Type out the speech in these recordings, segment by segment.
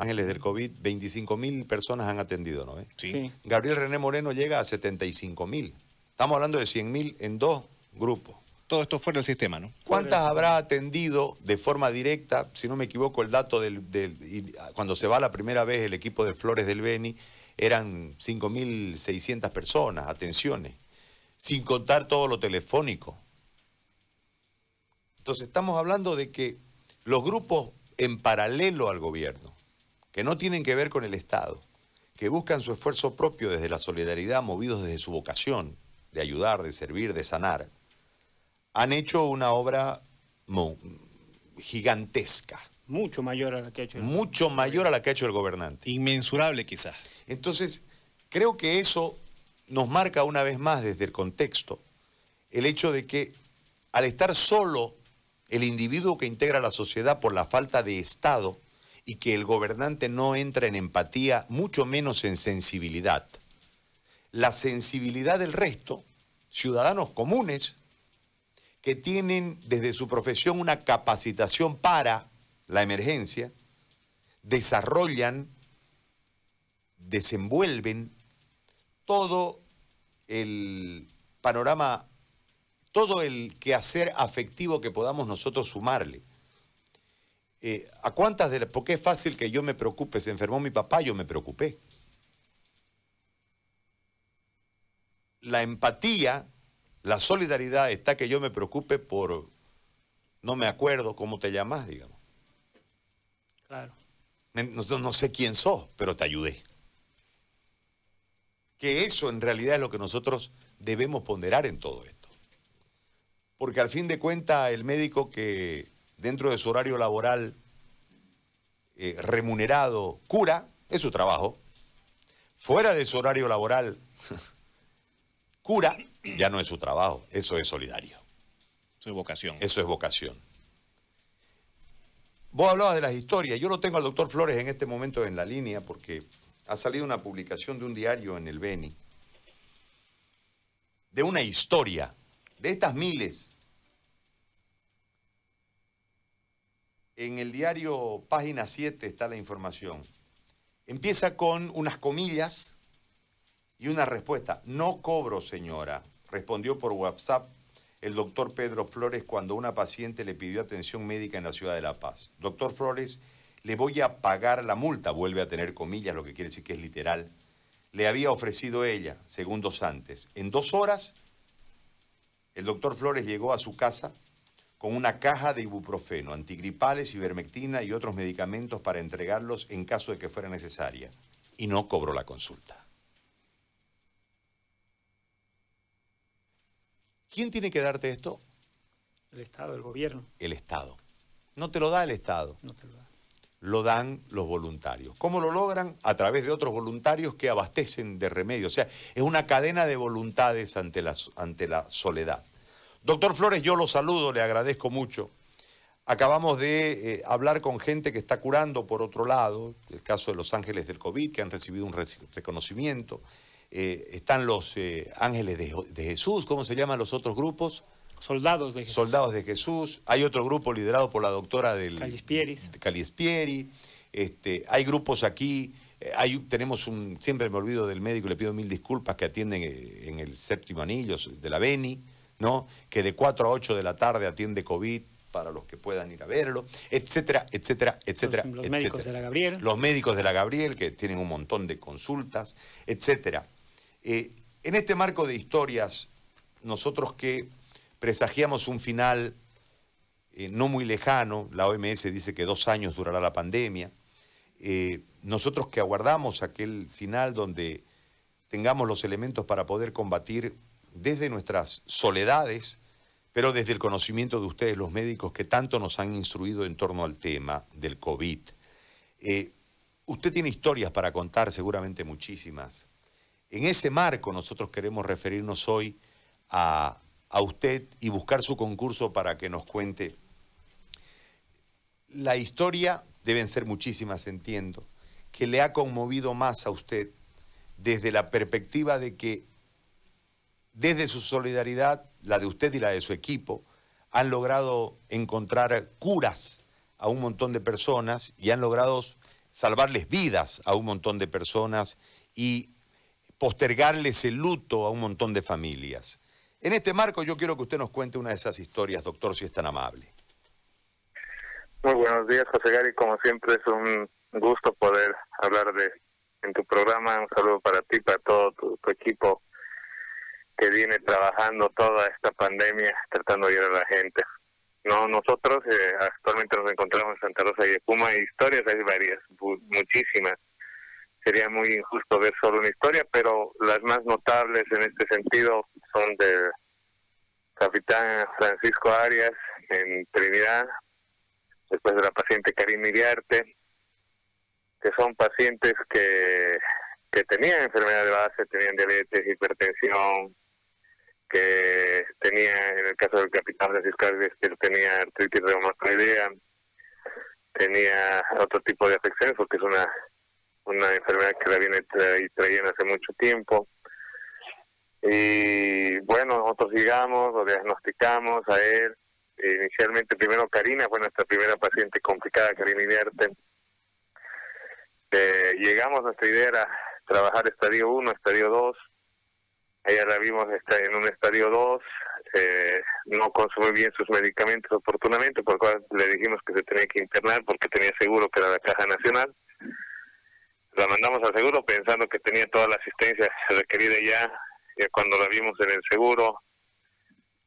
Ángeles del COVID, 25 mil personas han atendido, ¿no? Sí. Sí. Gabriel René Moreno llega a 75 mil. Estamos hablando de 100 mil en dos grupos. Todo esto fuera del sistema, ¿no? ¿Cuántas habrá atendido de forma directa? Si no me equivoco, el dato del, del- y cuando se va la primera vez el equipo de Flores del Beni, eran 5.600 personas, atenciones, sin contar todo lo telefónico. Entonces estamos hablando de que los grupos en paralelo al gobierno, que no tienen que ver con el Estado, que buscan su esfuerzo propio desde la solidaridad, movidos desde su vocación de ayudar, de servir, de sanar, han hecho una obra gigantesca, Mucho mayor a la que ha hecho el mucho mayor a la que ha hecho el gobernante. Inmensurable quizás. Entonces, creo que eso nos marca una vez más desde el contexto el hecho de que al estar solo el individuo que integra la sociedad por la falta de Estado y que el gobernante no entra en empatía, mucho menos en sensibilidad, la sensibilidad del resto, ciudadanos comunes, que tienen desde su profesión una capacitación para la emergencia, desarrollan, desenvuelven todo el panorama, todo el quehacer afectivo que podamos nosotros sumarle. Eh, ¿A cuántas de las.? Porque es fácil que yo me preocupe. Se enfermó mi papá, yo me preocupé. La empatía, la solidaridad está que yo me preocupe por. No me acuerdo cómo te llamas, digamos. Claro. No, no sé quién sos, pero te ayudé. Que eso en realidad es lo que nosotros debemos ponderar en todo esto. Porque al fin de cuentas el médico que dentro de su horario laboral eh, remunerado cura, es su trabajo. Fuera de su horario laboral cura, ya no es su trabajo, eso es solidario. Su vocación. Eso es vocación. Vos hablabas de las historias. Yo lo tengo al doctor Flores en este momento en la línea porque ha salido una publicación de un diario en el Beni de una historia de estas miles. En el diario página 7 está la información. Empieza con unas comillas y una respuesta. No cobro, señora, respondió por WhatsApp el doctor Pedro Flores cuando una paciente le pidió atención médica en la ciudad de La Paz. Doctor Flores, le voy a pagar la multa, vuelve a tener comillas, lo que quiere decir que es literal. Le había ofrecido ella, segundos antes. En dos horas, el doctor Flores llegó a su casa con una caja de ibuprofeno, antigripales, ivermectina y otros medicamentos para entregarlos en caso de que fuera necesaria. Y no cobró la consulta. ¿Quién tiene que darte esto? El Estado, el gobierno, El Estado. No te lo da el Estado, no te lo da. lo dan los voluntarios. ¿Cómo lo logran? A través de otros voluntarios que abastecen de remedios. O sea, es una cadena de voluntades ante la, ante la soledad. Doctor Flores, yo lo saludo, le agradezco mucho. Acabamos de eh, hablar con gente que está curando por otro lado, el caso de los ángeles del COVID, que han recibido un reconocimiento. Eh, están los eh, ángeles de, de Jesús, ¿cómo se llaman los otros grupos? Soldados de Jesús. Soldados de Jesús. Hay otro grupo liderado por la doctora del Callispieris. de Callispieri. Este, hay grupos aquí. Hay, tenemos un, siempre me olvido del médico, le pido mil disculpas, que atienden en el séptimo anillo de la Beni, ¿no? Que de 4 a 8 de la tarde atiende COVID para los que puedan ir a verlo, etcétera, etcétera, etcétera. los médicos etcétera. de la Gabriel. Los médicos de la Gabriel, que tienen un montón de consultas, etcétera. Eh, en este marco de historias, nosotros que presagiamos un final eh, no muy lejano, la OMS dice que dos años durará la pandemia, eh, nosotros que aguardamos aquel final donde tengamos los elementos para poder combatir desde nuestras soledades, pero desde el conocimiento de ustedes, los médicos, que tanto nos han instruido en torno al tema del COVID. Eh, usted tiene historias para contar, seguramente muchísimas. En ese marco nosotros queremos referirnos hoy a, a usted y buscar su concurso para que nos cuente. La historia, deben ser muchísimas, entiendo, que le ha conmovido más a usted desde la perspectiva de que desde su solidaridad, la de usted y la de su equipo, han logrado encontrar curas a un montón de personas y han logrado salvarles vidas a un montón de personas y postergarles el luto a un montón de familias. En este marco yo quiero que usted nos cuente una de esas historias, doctor, si es tan amable. Muy buenos días, José Gary. Como siempre es un gusto poder hablar de en tu programa. Un saludo para ti, para todo tu, equipo que viene trabajando toda esta pandemia, tratando de ayudar a la gente. No, nosotros eh, actualmente nos encontramos en Santa Rosa y Puma y historias hay varias, muchísimas. Sería muy injusto ver solo una historia, pero las más notables en este sentido son del capitán Francisco Arias en Trinidad, después de la paciente Karim Iriarte, que son pacientes que, que tenían enfermedad de base, tenían diabetes, hipertensión, que tenía, en el caso del capitán Francisco que tenía artritis reumatoidea, tenía otro tipo de afecciones porque es una, una enfermedad que la viene trayendo hace mucho tiempo. Y bueno, nosotros llegamos, lo diagnosticamos a él. Inicialmente, primero Karina fue nuestra primera paciente complicada, Karina Iriarte. Eh, llegamos, nuestra idea era trabajar estadio 1, estadio 2. Ella la vimos en un estadio 2, eh, no consumió bien sus medicamentos oportunamente, por lo cual le dijimos que se tenía que internar porque tenía seguro que era la Caja Nacional. La mandamos al seguro pensando que tenía toda la asistencia requerida ya cuando la vimos en el seguro,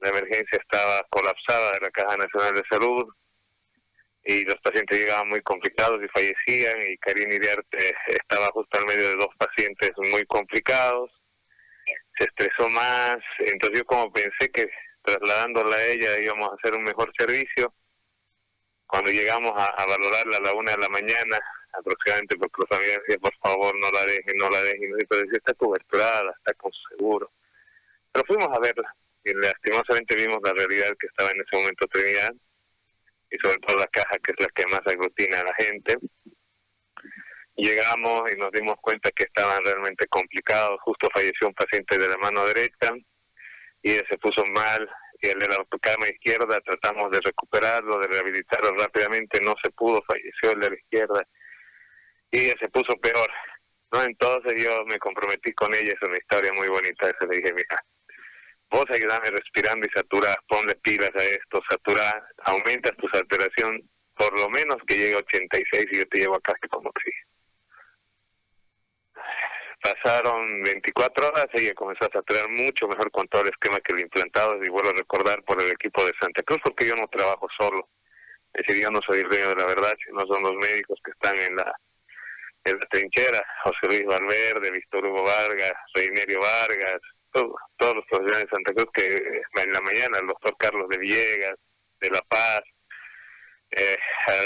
la emergencia estaba colapsada de la Caja Nacional de Salud y los pacientes llegaban muy complicados y fallecían y Karine Iriarte estaba justo al medio de dos pacientes muy complicados, se estresó más, entonces yo como pensé que trasladándola a ella íbamos a hacer un mejor servicio, cuando llegamos a, valorarla a la una de la mañana, aproximadamente porque los amigos decían, por favor, no la dejen, no la dejen. Pero decía, está coberturada, está con seguro. Pero fuimos a verla y lastimosamente vimos la realidad que estaba en ese momento Trinidad y sobre todo la caja que es la que más aglutina a la gente. Llegamos y nos dimos cuenta que estaban realmente complicados. Justo falleció un paciente de la mano derecha y él se puso mal y el de la cama izquierda tratamos de recuperarlo, de rehabilitarlo rápidamente, no se pudo, falleció el de la izquierda y ella se puso peor. ¿no? Entonces yo me comprometí con ella, es una historia muy bonita, se le dije, mira, vos ayudame respirando y satura, ponle pilas a esto, satura, aumenta tu saturación, por lo menos que llegue a 86 y yo te llevo acá que como oxígeno. Pasaron 24 horas, ella comenzó a saturar mucho mejor con todo el esquema que el implantado, y vuelvo a recordar por el equipo de Santa Cruz, porque yo no trabajo solo. Es decir, yo no soy el dueño de la verdad, sino son los médicos que están en la en la trinchera, José Luis Valverde, Víctor Hugo Vargas, Reinerio Vargas, todos los profesionales de Santa Cruz que en la mañana, el doctor Carlos de Villegas, de La Paz, eh,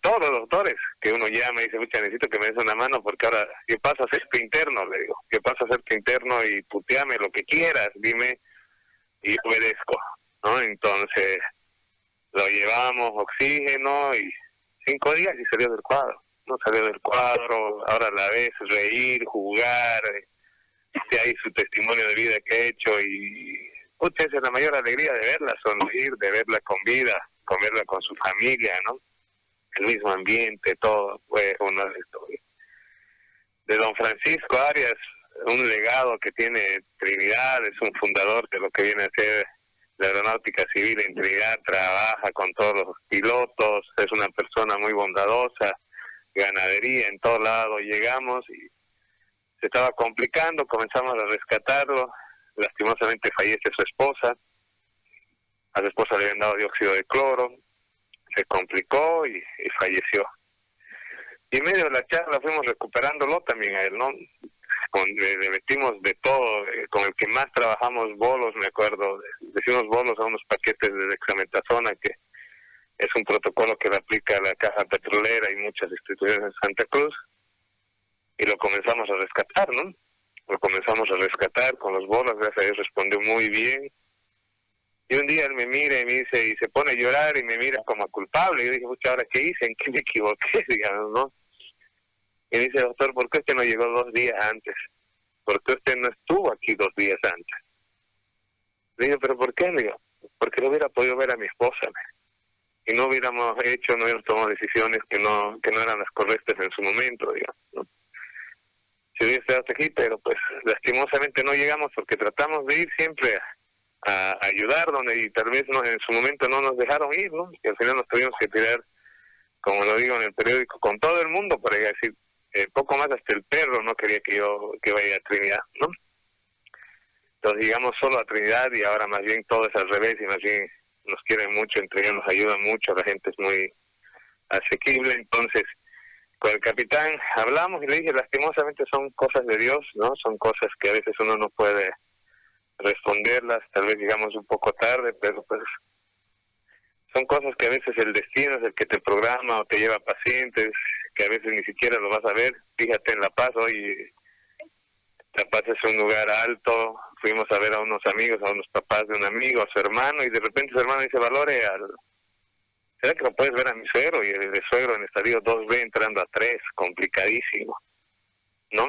todos los doctores que uno llama y dice, mucha necesito que me des una mano porque ahora, ¿qué pasa a hacerte interno? Le digo, ¿qué pasa a hacerte interno? Y puteame lo que quieras, dime, y obedezco, ¿no? Entonces, lo llevamos, oxígeno, y cinco días y salió del cuadro no salió del cuadro, ahora la ves reír, jugar, este ahí su testimonio de vida que ha hecho y mucha es la mayor alegría de verla sonreír, de verla con vida, con verla con su familia, ¿no? El mismo ambiente, todo, fue una historia. De don Francisco Arias, un legado que tiene Trinidad, es un fundador de lo que viene a ser la aeronáutica civil en Trinidad, trabaja con todos los pilotos, es una persona muy bondadosa, ganadería en todo lado. Llegamos y se estaba complicando, comenzamos a rescatarlo. Lastimosamente fallece su esposa. A su esposa le habían dado dióxido de cloro. Se complicó y, falleció. Y en medio de la charla fuimos recuperándolo también a él, ¿no? le, metimos de todo, eh, con el que más trabajamos bolos, me acuerdo, decimos bolos a unos paquetes de dexametasona que es un protocolo que le aplica la Caja Petrolera y muchas instituciones en Santa Cruz. Y lo comenzamos a rescatar, ¿no? Lo comenzamos a rescatar con los bolas, gracias a Dios respondió muy bien. Y un día él me mira y me dice, y se pone a llorar y me mira como culpable. Y yo dije, mucha ¿ahora qué hice? ¿En qué me equivoqué? Digamos, ¿no? Y dice, doctor, ¿por qué usted no llegó dos días antes? ¿Por qué usted no estuvo aquí dos días antes? Le digo, ¿pero por qué? Le digo, porque no hubiera podido ver a mi esposa. y no hubiéramos hecho, no hubiéramos tomado decisiones que no que no eran las correctas en su momento, digamos. ¿no? Si hubiese estado aquí, pero pues lastimosamente no llegamos porque tratamos de ir siempre a, a ayudar donde y tal vez no, en su momento no nos dejaron ir, ¿no? Y al final nos tuvimos que tirar, como lo digo en el periódico, con todo el mundo, para decir, eh, poco más hasta el perro no quería que yo que vaya a Trinidad, ¿no? Entonces llegamos solo a Trinidad y ahora más bien todo es al revés y más bien nos quieren mucho, entre ellos nos ayudan mucho, la gente es muy asequible, entonces con el capitán hablamos y le dije, lastimosamente son cosas de Dios, ¿no? Son cosas que a veces uno no puede responderlas, tal vez llegamos un poco tarde, pero pues son cosas que a veces el destino es el que te programa o te lleva pacientes, que a veces ni siquiera lo vas a ver. Fíjate en La Paz, hoy La Paz es un lugar alto, fuimos a ver a unos amigos, a unos papás de un amigo, a su hermano, y de repente su hermano dice, valore al... ¿Será que lo puedes ver a mi suegro? Y el suegro en estadio 2B entrando a 3, complicadísimo, ¿no?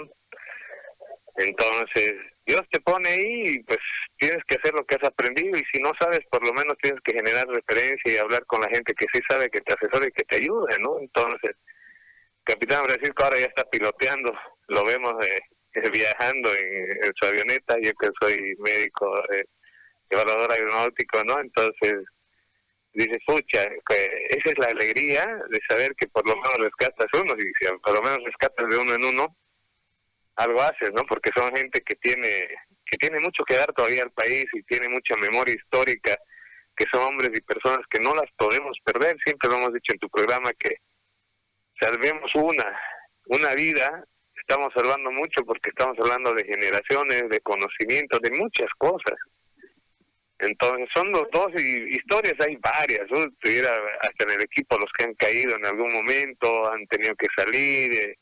Entonces, Dios te pone ahí y pues tienes que hacer lo que has aprendido y si no sabes, por lo menos tienes que generar referencia y hablar con la gente que sí sabe que te asesore y que te ayude, ¿no? Entonces, Capitán Francisco ahora ya está piloteando, lo vemos eh, viajando en, en, su avioneta, yo que soy médico, eh, evaluador aeronáutico, ¿no? Entonces, dice, pucha, esa es la alegría de saber que por lo menos rescatas uno, y si por lo menos rescatas de uno en uno, algo haces, ¿no? Porque son gente que tiene que tiene mucho que dar todavía al país y tiene mucha memoria histórica, que son hombres y personas que no las podemos perder. Siempre lo hemos dicho en tu programa que salvemos una, una vida, estamos salvando mucho porque estamos hablando de generaciones, de conocimientos, de muchas cosas. Entonces son los dos y historias hay varias, ¿no? tuviera hasta en el equipo los que han caído en algún momento, han tenido que salir, eh,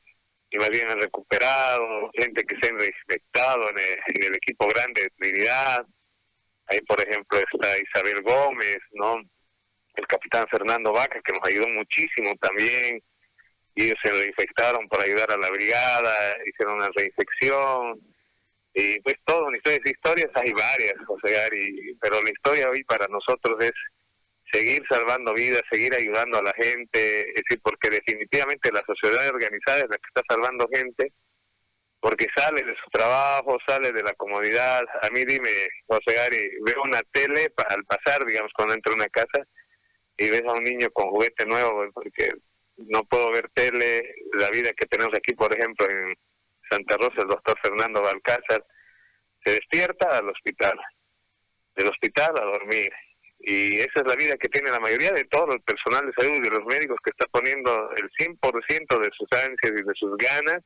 y más bien han recuperado, gente que se han respetado en el, en el equipo grande de Trinidad. Ahí, por ejemplo, está Isabel Gómez, ¿no? El capitán Fernando Vaca, que nos ayudó muchísimo también. Y ellos se reinfectaron para ayudar a la brigada, hicieron una reinfección. Y pues todo, una historia, historias hay varias, José Gary, pero la historia hoy para nosotros es seguir salvando vidas, seguir ayudando a la gente, es decir, porque definitivamente la sociedad organizada es la que está salvando gente, porque sale de su trabajo, sale de la comodidad. A mí dime, José Gary, veo una tele al pasar, digamos, cuando entro a una casa y ves a un niño con juguete nuevo, porque no puedo ver tele, la vida que tenemos aquí, por ejemplo, en Santa Rosa, el doctor Fernando Balcázar, se despierta al hospital, del hospital a dormir, y esa es la vida que tiene la mayoría de todo el personal de salud y los médicos que está poniendo el 100% de sus ansias y de sus ganas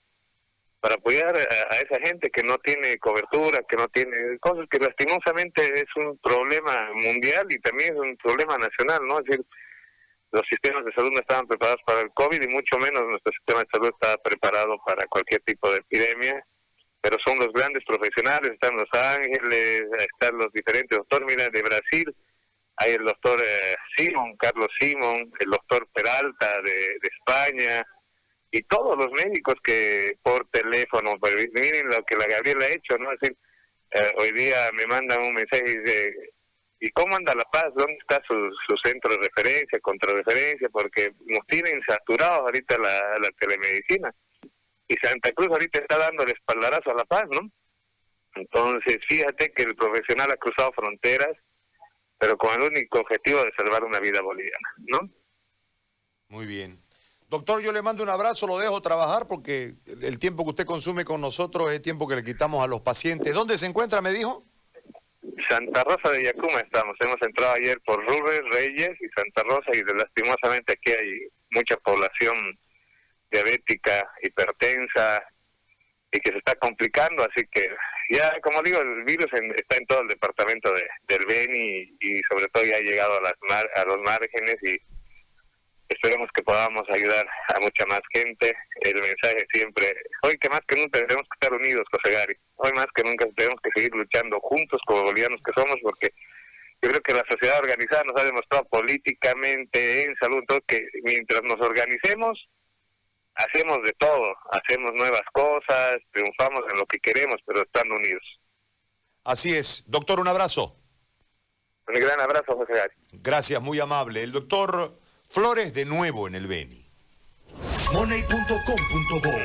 para apoyar a, esa gente que no tiene cobertura, que no tiene cosas que lastimosamente es un problema mundial y también es un problema nacional, ¿no? Es decir, los sistemas de salud no estaban preparados para el COVID y mucho menos nuestro sistema de salud estaba preparado para cualquier tipo de epidemia, pero son los grandes profesionales, están Los Ángeles, están los diferentes doctores, mira, de Brasil, hay el doctor eh, Simón, Carlos Simón, el doctor Peralta de, España, y todos los médicos que por teléfono, pues, miren lo que la Gabriela ha hecho, ¿no? Es eh, hoy día me mandan un mensaje y dice, ¿y cómo anda La Paz? ¿Dónde está su, su centro de referencia, contrarreferencia? Porque nos tienen saturados ahorita la, la telemedicina. Y Santa Cruz ahorita está dando el espaldarazo a La Paz, ¿no? Entonces, fíjate que el profesional ha cruzado fronteras, pero con el único objetivo de salvar una vida boliviana, ¿no? Muy bien. Doctor, yo le mando un abrazo, lo dejo trabajar porque el tiempo que usted consume con nosotros es tiempo que le quitamos a los pacientes. ¿Dónde se encuentra, me dijo? Santa Rosa de Yacuma estamos. Hemos entrado ayer por Rubén, Reyes y Santa Rosa y lastimosamente aquí hay mucha población diabética, hipertensa y que se está complicando, así que ya, como digo, el virus en, está en todo el departamento de, del Beni y, sobre todo ya ha llegado a, las mar, a los márgenes y esperemos que podamos ayudar a mucha más gente. El mensaje siempre, hoy que más que nunca tenemos que estar unidos, José Gary. Hoy más que nunca tenemos que seguir luchando juntos como bolivianos que somos porque yo creo que la sociedad organizada nos ha demostrado políticamente, en salud, todo que mientras nos organicemos, hacemos de todo, hacemos nuevas cosas, triunfamos en lo que queremos, pero estando unidos. Así es. Doctor, un abrazo. Un gran abrazo, José Gary. Gracias, muy amable. El doctor Flores de nuevo en el Beni. Money.com.bo